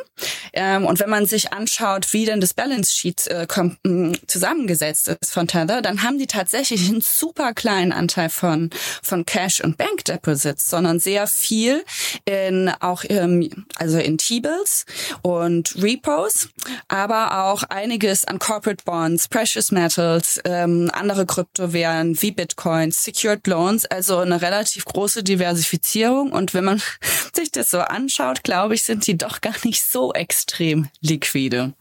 Ähm, und wenn man sich anschaut, wie denn das Balance Sheet äh, mm, zusammengesetzt ist von Tether, dann haben die tatsächlich einen super kleinen Anteil von, von Cash und Bank Deposits, sondern sehr viel in auch ähm, also in T-Bills und Repos, aber auch einiges an Corporate Bonds, Precious Metals, ähm, andere Kryptowährungen wie Bitcoins, Secured Loans, also eine relativ große Diversität Diversifizierung. Und wenn man <laughs> sich das so anschaut, glaube ich, sind die doch gar nicht so extrem liquide,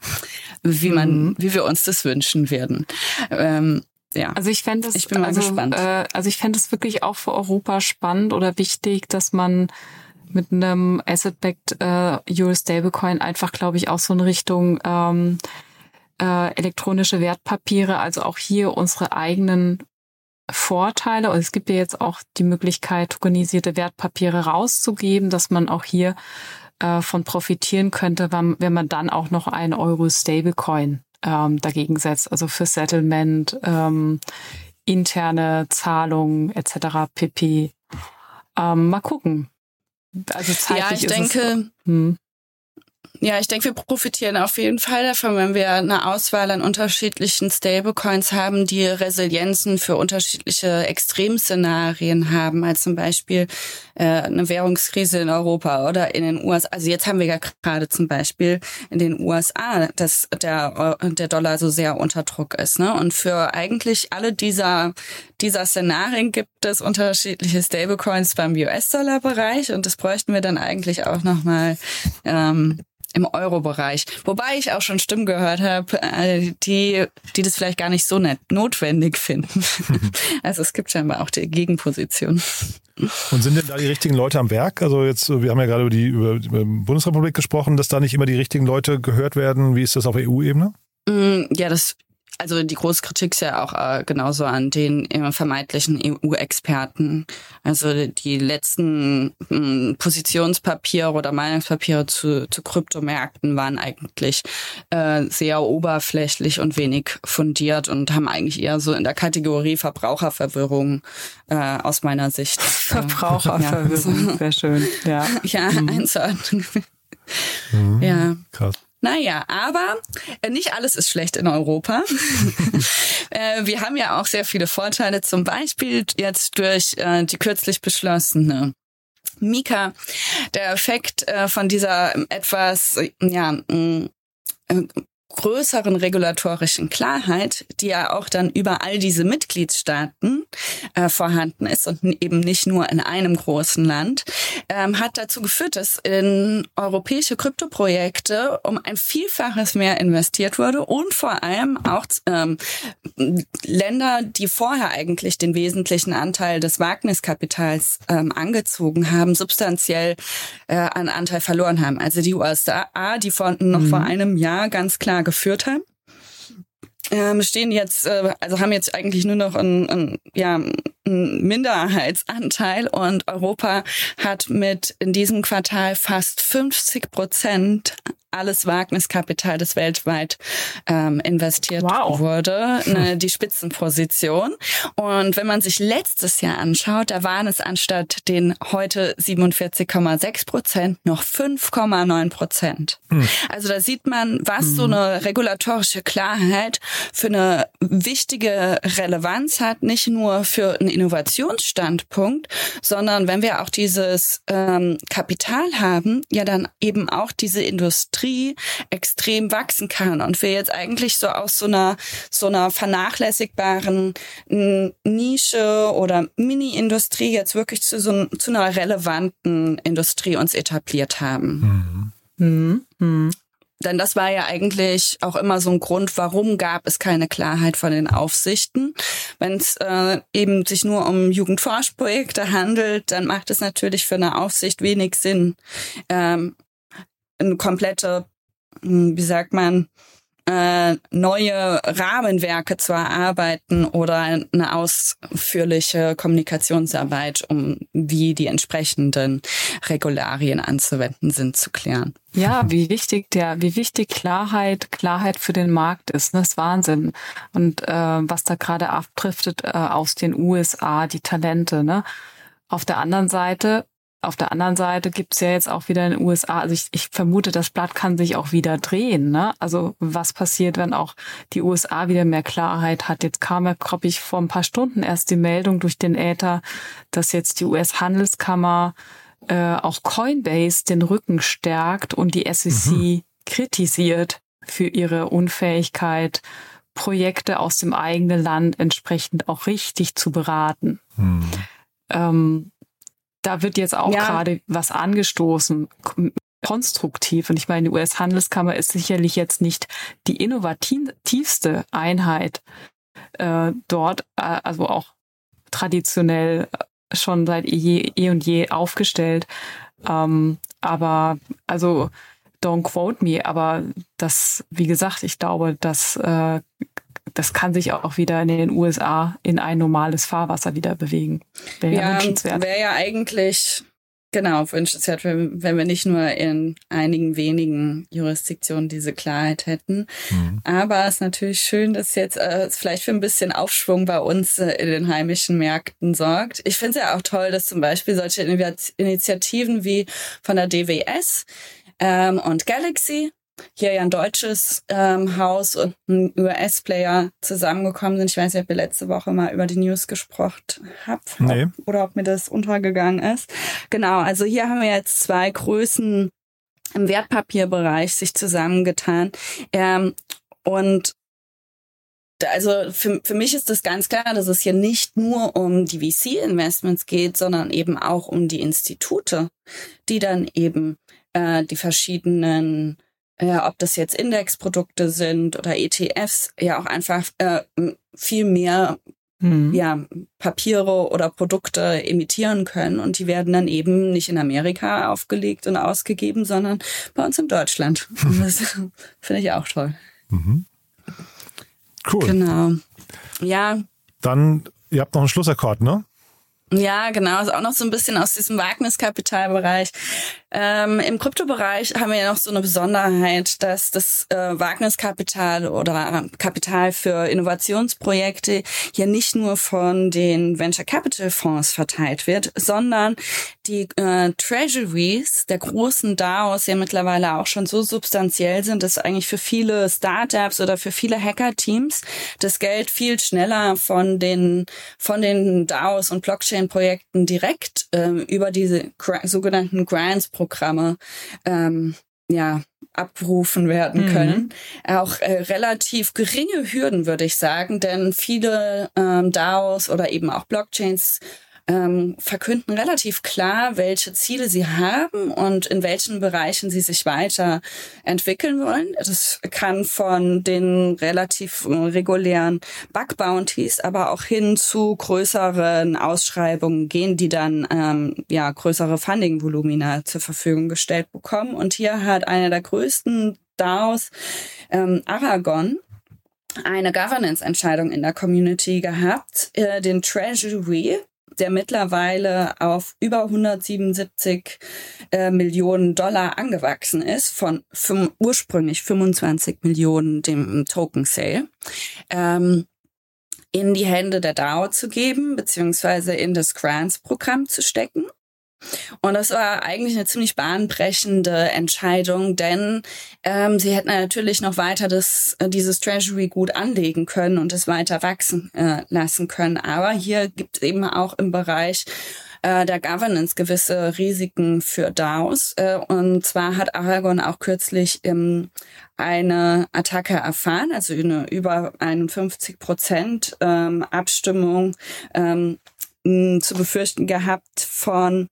wie man, mhm. wie wir uns das wünschen werden. Ähm, ja. Also ich fände es, ich bin mal also, gespannt. Äh, also ich fände es wirklich auch für Europa spannend oder wichtig, dass man mit einem Asset-backed äh, Euro Stablecoin einfach, glaube ich, auch so in Richtung ähm, äh, elektronische Wertpapiere, also auch hier unsere eigenen Vorteile. Und es gibt ja jetzt auch die Möglichkeit, tokenisierte Wertpapiere rauszugeben, dass man auch hier äh, von profitieren könnte, wenn, wenn man dann auch noch einen Euro Stablecoin ähm, dagegen setzt, also für Settlement, ähm, interne Zahlungen etc. pp. Ähm, mal gucken. Also zeitlich ja, ich denke, es, hm. Ja, ich denke, wir profitieren auf jeden Fall davon, wenn wir eine Auswahl an unterschiedlichen Stablecoins haben, die Resilienzen für unterschiedliche Extremszenarien haben, als zum Beispiel äh, eine Währungskrise in Europa oder in den USA. Also jetzt haben wir ja gerade zum Beispiel in den USA, dass der, der Dollar so sehr unter Druck ist. Ne? Und für eigentlich alle dieser, dieser Szenarien gibt es unterschiedliche Stablecoins beim US-Dollar-Bereich und das bräuchten wir dann eigentlich auch nochmal ähm, im Euro-Bereich. Wobei ich auch schon Stimmen gehört habe, äh, die, die das vielleicht gar nicht so nett notwendig finden. <laughs> also es gibt scheinbar auch die Gegenposition. Und sind denn da die richtigen Leute am Werk? Also jetzt, wir haben ja gerade über die, über die Bundesrepublik gesprochen, dass da nicht immer die richtigen Leute gehört werden. Wie ist das auf EU-Ebene? Mm, ja, das also die große Kritik ist ja auch äh, genauso an den äh, vermeintlichen EU-Experten. Also die letzten äh, Positionspapiere oder Meinungspapiere zu, zu Kryptomärkten waren eigentlich äh, sehr oberflächlich und wenig fundiert und haben eigentlich eher so in der Kategorie Verbraucherverwirrung äh, aus meiner Sicht. Äh, Verbraucherverwirrung, ja. sehr schön. Ja, <laughs> ja mhm. einzuordnen. Mhm. Ja. Krass. Naja, aber äh, nicht alles ist schlecht in Europa. <laughs> äh, wir haben ja auch sehr viele Vorteile, zum Beispiel jetzt durch äh, die kürzlich beschlossene Mika, der Effekt von dieser etwas, ja, mm, größeren regulatorischen Klarheit, die ja auch dann über all diese Mitgliedstaaten äh, vorhanden ist und eben nicht nur in einem großen Land, ähm, hat dazu geführt, dass in europäische Kryptoprojekte um ein Vielfaches mehr investiert wurde und vor allem auch ähm, Länder, die vorher eigentlich den wesentlichen Anteil des Wagniskapitals ähm, angezogen haben, substanziell äh, an Anteil verloren haben. Also die USA, die vor, noch mhm. vor einem Jahr ganz klar geführt haben. Ähm, stehen jetzt, äh, also haben jetzt eigentlich nur noch einen, einen, ja, Minderheitsanteil und Europa hat mit in diesem Quartal fast 50 Prozent alles Wagniskapital, das weltweit ähm, investiert wow. wurde, ne, die Spitzenposition. Und wenn man sich letztes Jahr anschaut, da waren es anstatt den heute 47,6 Prozent noch 5,9 Prozent. Hm. Also da sieht man, was hm. so eine regulatorische Klarheit für eine wichtige Relevanz hat, nicht nur für einen Innovationsstandpunkt, sondern wenn wir auch dieses ähm, Kapital haben, ja dann eben auch diese Industrie extrem wachsen kann und wir jetzt eigentlich so aus so einer so einer vernachlässigbaren Nische oder Mini-Industrie jetzt wirklich zu so zu einer relevanten Industrie uns etabliert haben. Mhm. Mhm. Denn das war ja eigentlich auch immer so ein Grund, warum gab es keine Klarheit von den Aufsichten. Wenn es äh, eben sich nur um Jugendforschprojekte handelt, dann macht es natürlich für eine Aufsicht wenig Sinn, ähm, eine komplette, hm, wie sagt man, äh, neue Rahmenwerke zu erarbeiten oder eine ausführliche Kommunikationsarbeit, um wie die entsprechenden Regularien anzuwenden sind, zu klären. Ja, wie wichtig der, wie wichtig Klarheit, Klarheit für den Markt ist, ne? das ist Wahnsinn. Und äh, was da gerade abdriftet äh, aus den USA, die Talente, ne? Auf der anderen Seite auf der anderen Seite gibt's ja jetzt auch wieder in den USA, also ich, ich vermute, das Blatt kann sich auch wieder drehen. Ne? Also was passiert, wenn auch die USA wieder mehr Klarheit hat? Jetzt kam ja, glaube ich, vor ein paar Stunden erst die Meldung durch den Äther, dass jetzt die US-Handelskammer äh, auch Coinbase den Rücken stärkt und die SEC mhm. kritisiert für ihre Unfähigkeit, Projekte aus dem eigenen Land entsprechend auch richtig zu beraten. Mhm. Ähm, da wird jetzt auch ja. gerade was angestoßen, konstruktiv. Und ich meine, die US-Handelskammer ist sicherlich jetzt nicht die innovativste Einheit äh, dort, äh, also auch traditionell schon seit je, eh und je aufgestellt. Ähm, aber also don't quote me, aber das, wie gesagt, ich glaube, dass äh, das kann sich auch wieder in den USA in ein normales Fahrwasser wieder bewegen. Wäre ja, ja wünschenswert. Wäre ja eigentlich genau wünschenswert, wenn, wenn wir nicht nur in einigen wenigen Jurisdiktionen diese Klarheit hätten. Mhm. Aber es ist natürlich schön, dass jetzt äh, vielleicht für ein bisschen Aufschwung bei uns äh, in den heimischen Märkten sorgt. Ich finde es ja auch toll, dass zum Beispiel solche Initiativen wie von der DWS ähm, und Galaxy hier ja ein deutsches ähm, Haus und ein US-Player zusammengekommen sind. Ich weiß nicht, ob ihr letzte Woche mal über die News gesprochen habt nee. oder ob mir das untergegangen ist. Genau, also hier haben wir jetzt zwei Größen im Wertpapierbereich sich zusammengetan. Ähm, und also für, für mich ist das ganz klar, dass es hier nicht nur um die VC-Investments geht, sondern eben auch um die Institute, die dann eben äh, die verschiedenen äh, ob das jetzt Indexprodukte sind oder ETFs, ja auch einfach äh, viel mehr mhm. ja, Papiere oder Produkte emittieren können und die werden dann eben nicht in Amerika aufgelegt und ausgegeben, sondern bei uns in Deutschland. <laughs> Das finde ich auch toll. Mhm. Cool. Genau. Ja. Dann, ihr habt noch einen Schlussakkord, ne? Ja, genau. Ist auch noch so ein bisschen aus diesem Wagniskapitalbereich. Ähm, Im Kryptobereich haben wir ja noch so eine Besonderheit, dass das äh, Wagniskapital oder Kapital für Innovationsprojekte hier nicht nur von den Venture Capital Fonds verteilt wird, sondern die äh, Treasuries der großen DAOs ja mittlerweile auch schon so substanziell sind, dass eigentlich für viele Startups oder für viele Hacker-Teams das Geld viel schneller von den von den DAOs und Blockchain-Projekten direkt äh, über diese sogenannten Grants Programme ähm, ja abgerufen werden mhm. können. Auch äh, relativ geringe Hürden, würde ich sagen, denn viele ähm, DAOs oder eben auch Blockchains ähm, verkünden relativ klar, welche Ziele sie haben und in welchen Bereichen sie sich weiter entwickeln wollen. Das kann von den relativ äh, regulären Bug Bounties, aber auch hin zu größeren Ausschreibungen gehen, die dann ähm, ja größere Funding-Volumina zur Verfügung gestellt bekommen. Und hier hat einer der größten DAOs ähm, Aragon eine Governance-Entscheidung in der Community gehabt, äh, den Treasury der mittlerweile auf über 177 äh, Millionen Dollar angewachsen ist, von fünf, ursprünglich 25 Millionen dem Token Sale. Ähm, in die Hände der DAO zu geben, beziehungsweise in das Grants-Programm zu stecken. Und das war eigentlich eine ziemlich bahnbrechende Entscheidung, denn ähm, sie hätten natürlich noch weiter das, äh, dieses Treasury gut anlegen können und es weiter wachsen äh, lassen können. Aber hier gibt es eben auch im Bereich äh, der Governance gewisse Risiken für DAOs. Äh, und zwar hat Aragon auch kürzlich ähm, eine Attacke erfahren, also eine über 51 Prozent ähm, Abstimmung ähm, zu befürchten gehabt von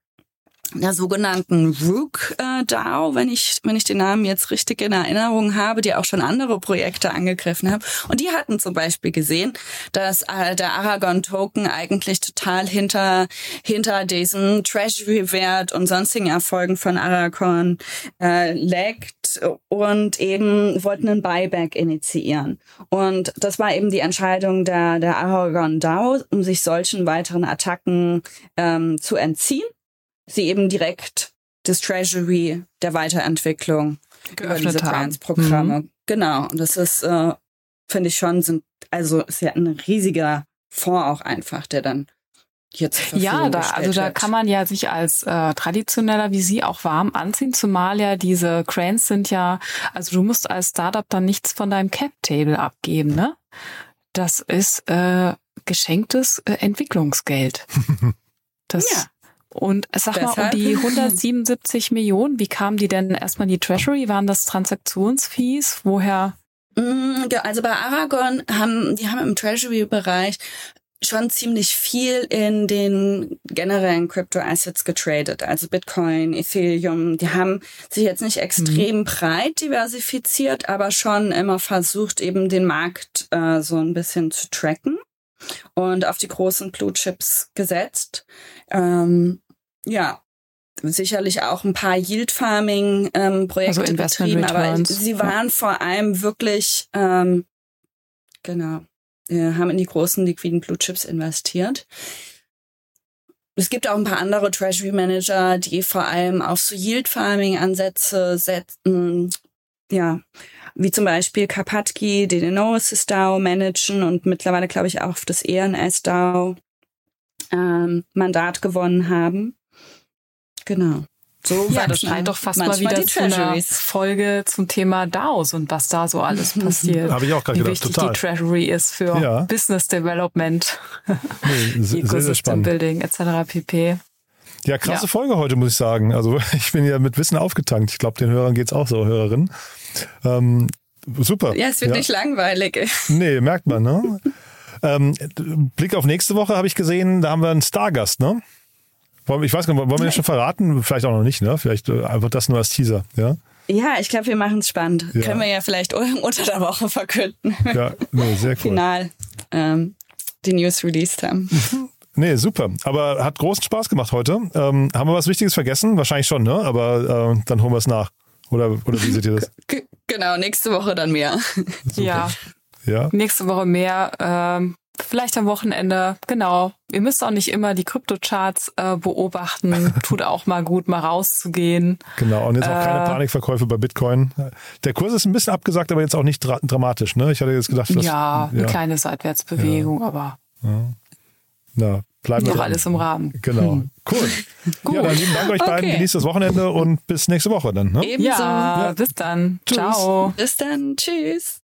der sogenannten Rook äh, DAO, wenn ich wenn ich den Namen jetzt richtig in Erinnerung habe, die auch schon andere Projekte angegriffen haben. Und die hatten zum Beispiel gesehen, dass äh, der Aragon Token eigentlich total hinter hinter diesem Treasury Wert und sonstigen Erfolgen von Aragon äh, leckt und eben wollten einen Buyback initiieren. Und das war eben die Entscheidung der der Aragon DAO, um sich solchen weiteren Attacken ähm, zu entziehen sie eben direkt das Treasury der Weiterentwicklung Geöffnet über diese Grants-Programme. Mhm. Genau. Und das ist, äh, finde ich schon, sind, also ist ja ein riesiger Fonds auch einfach, der dann hier zur Verfügung Ja, da, also da kann man ja sich als äh, traditioneller wie Sie auch warm anziehen, zumal ja diese Cranes sind ja, also du musst als Startup dann nichts von deinem Cap-Table abgeben, ne? Das ist äh, geschenktes äh, Entwicklungsgeld. <laughs> Das ja. Und sag Deshalb? mal, um die 177 Millionen, wie kamen die denn erstmal in die Treasury? Waren das Transaktionsfees? Woher? Mm, also bei Aragon haben, die haben im Treasury-Bereich schon ziemlich viel in den generellen Crypto-Assets getradet, also Bitcoin, Ethereum. Die haben sich jetzt nicht extrem mhm. breit diversifiziert, aber schon immer versucht, eben den Markt äh, so ein bisschen zu tracken und auf die großen Blue Chips gesetzt. Ähm, ja, sicherlich auch ein paar Yield Farming ähm, Projekte also betrieben, aber sie waren ja. vor allem wirklich ähm, genau äh, haben in die großen liquiden Blue Chips investiert. Es gibt auch ein paar andere Treasury Manager, die vor allem auf so Yield Farming Ansätze setzen, ja, wie zum Beispiel Karpatki, den Enosis DAO managen und mittlerweile glaube ich auch auf das ENS DAO ähm, Mandat gewonnen haben. Genau. So ja, das scheint doch fast mal wieder zu einer Folge zum Thema DAOs und was da so alles <laughs> passiert. Habe ich auch gerade gedacht, wichtig total. die Treasury ist für ja. Business Development, nee, sehr, <laughs> sehr spannend. Building etc. pp. Ja, krasse ja. Folge heute, muss ich sagen. Also <laughs> ich bin ja mit Wissen aufgetankt. Ich glaube, den Hörern geht's auch so, Hörerinnen. Ähm, super. Ja, es wird ja. nicht langweilig. Nee, merkt man, ne? ähm, Blick auf nächste Woche habe ich gesehen, da haben wir einen Stargast, ne? Ich weiß gar nicht, wollen wir das schon verraten? Vielleicht auch noch nicht, ne? Vielleicht äh, einfach das nur als Teaser, ja? Ja, ich glaube, wir machen es spannend. Ja. Können wir ja vielleicht <laughs> unter der Woche verkünden. Ja, nee, sehr cool. Final ähm, die News released haben. <laughs> Nee, super. Aber hat großen Spaß gemacht heute. Ähm, haben wir was Wichtiges vergessen? Wahrscheinlich schon, ne? Aber äh, dann holen wir es nach. Oder, oder wie seht ihr das? <laughs> genau, nächste Woche dann mehr. Ja. ja. Nächste Woche mehr. Ähm, Vielleicht am Wochenende, genau. Ihr müsst auch nicht immer die Kryptocharts äh, beobachten. <laughs> Tut auch mal gut, mal rauszugehen. Genau, und jetzt auch keine äh, Panikverkäufe bei Bitcoin. Der Kurs ist ein bisschen abgesagt, aber jetzt auch nicht dra dramatisch. Ne? Ich hatte jetzt gedacht, dass, ja, eine ja. kleine Seitwärtsbewegung, ja. aber ja. Na, bleiben noch alles im Rahmen. Genau, hm. cool. Gut. <laughs> Ja, dann lieben Dank euch okay. beiden. Genießt das Wochenende und bis nächste Woche dann. Ne? Ebenso. Ja, bis dann. Tschüss. Ciao. Bis dann. Tschüss.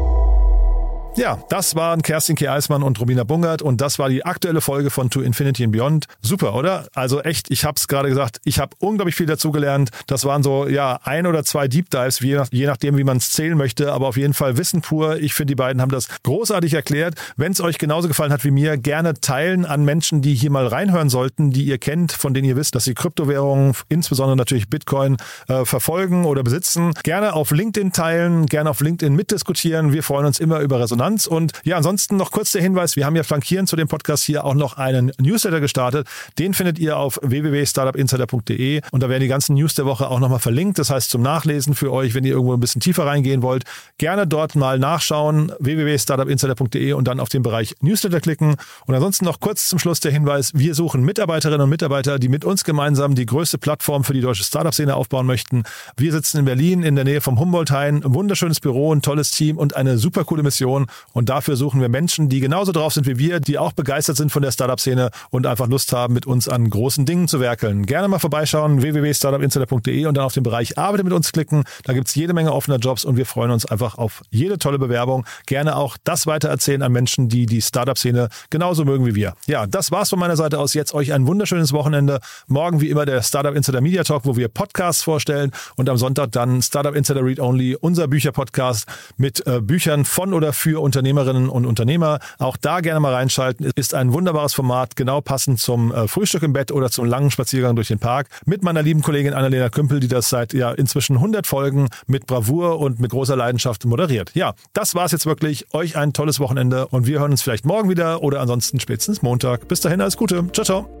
Ja, das waren Kerstin K. Eismann und Romina Bungert und das war die aktuelle Folge von To Infinity and Beyond. Super, oder? Also echt, ich habe es gerade gesagt, ich habe unglaublich viel dazugelernt. Das waren so ja ein oder zwei Deep Dives, je, nach, je nachdem, wie man es zählen möchte, aber auf jeden Fall Wissen pur. Ich finde, die beiden haben das großartig erklärt. Wenn es euch genauso gefallen hat wie mir, gerne teilen an Menschen, die hier mal reinhören sollten, die ihr kennt, von denen ihr wisst, dass sie Kryptowährungen, insbesondere natürlich Bitcoin, äh, verfolgen oder besitzen. Gerne auf LinkedIn teilen, gerne auf LinkedIn mitdiskutieren. Wir freuen uns immer über Resonanz Resonanz. Und ja, ansonsten noch kurz der Hinweis, wir haben ja flankierend zu dem Podcast hier auch noch einen Newsletter gestartet. Den findet ihr auf www.startupinsider.de und da werden die ganzen News der Woche auch nochmal verlinkt. Das heißt zum Nachlesen für euch, wenn ihr irgendwo ein bisschen tiefer reingehen wollt, gerne dort mal nachschauen, www.startupinsider.de und dann auf den Bereich Newsletter klicken. Und ansonsten noch kurz zum Schluss der Hinweis, wir suchen Mitarbeiterinnen und Mitarbeiter, die mit uns gemeinsam die größte Plattform für die deutsche Startup-Szene aufbauen möchten. Wir sitzen in Berlin in der Nähe vom Humboldt-Hain, wunderschönes Büro, ein tolles Team und eine super coole Mission. Und dafür suchen wir Menschen, die genauso drauf sind wie wir, die auch begeistert sind von der Startup-Szene und einfach Lust haben, mit uns an großen Dingen zu werkeln. Gerne mal vorbeischauen, www.startupinsider.de und dann auf den Bereich Arbeite mit uns klicken. Da gibt's jede Menge offener Jobs und wir freuen uns einfach auf jede tolle Bewerbung. Gerne auch das weitererzählen an Menschen, die die Startup-Szene genauso mögen wie wir. Ja, das war's von meiner Seite aus. Jetzt euch ein wunderschönes Wochenende. Morgen wie immer der Startup Insider Media Talk, wo wir Podcasts vorstellen und am Sonntag dann Startup Insider Read Only, unser Bücherpodcast mit äh, Büchern von oder für Unternehmerinnen und Unternehmer. Auch da gerne mal reinschalten. Ist ein wunderbares Format, genau passend zum äh, Frühstück im Bett oder zum langen Spaziergang durch den Park mit meiner lieben Kollegin Annalena Kümpel, die das seit ja inzwischen 100 Folgen mit Bravour und mit großer Leidenschaft moderiert. Ja, das war's jetzt wirklich. Euch ein tolles Wochenende und wir hören uns vielleicht morgen wieder oder ansonsten spätestens Montag. Bis dahin alles Gute. Ciao, ciao.